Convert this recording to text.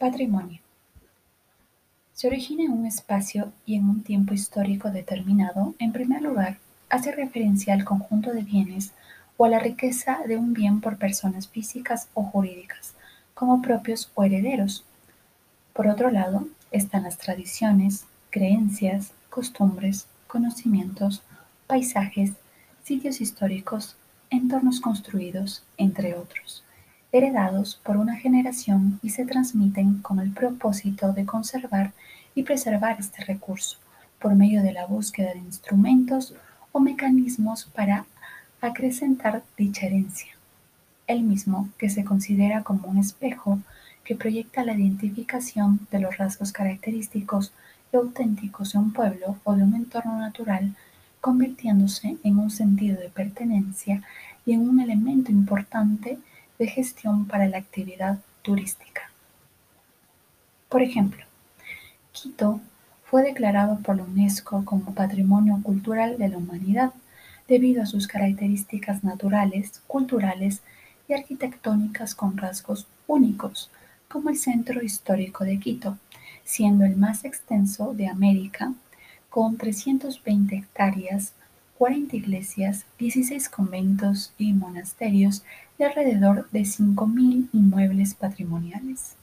Patrimonio. Se origina en un espacio y en un tiempo histórico determinado, en primer lugar, hace referencia al conjunto de bienes o a la riqueza de un bien por personas físicas o jurídicas, como propios o herederos. Por otro lado, están las tradiciones, creencias, costumbres, conocimientos, paisajes, sitios históricos, entornos construidos, entre otros heredados por una generación y se transmiten con el propósito de conservar y preservar este recurso por medio de la búsqueda de instrumentos o mecanismos para acrecentar dicha herencia, el mismo que se considera como un espejo que proyecta la identificación de los rasgos característicos y auténticos de un pueblo o de un entorno natural, convirtiéndose en un sentido de pertenencia y en un elemento importante de gestión para la actividad turística. Por ejemplo, Quito fue declarado por la UNESCO como Patrimonio Cultural de la Humanidad debido a sus características naturales, culturales y arquitectónicas con rasgos únicos, como el Centro Histórico de Quito, siendo el más extenso de América, con 320 hectáreas 40 iglesias, 16 conventos y monasterios y alrededor de 5.000 inmuebles patrimoniales.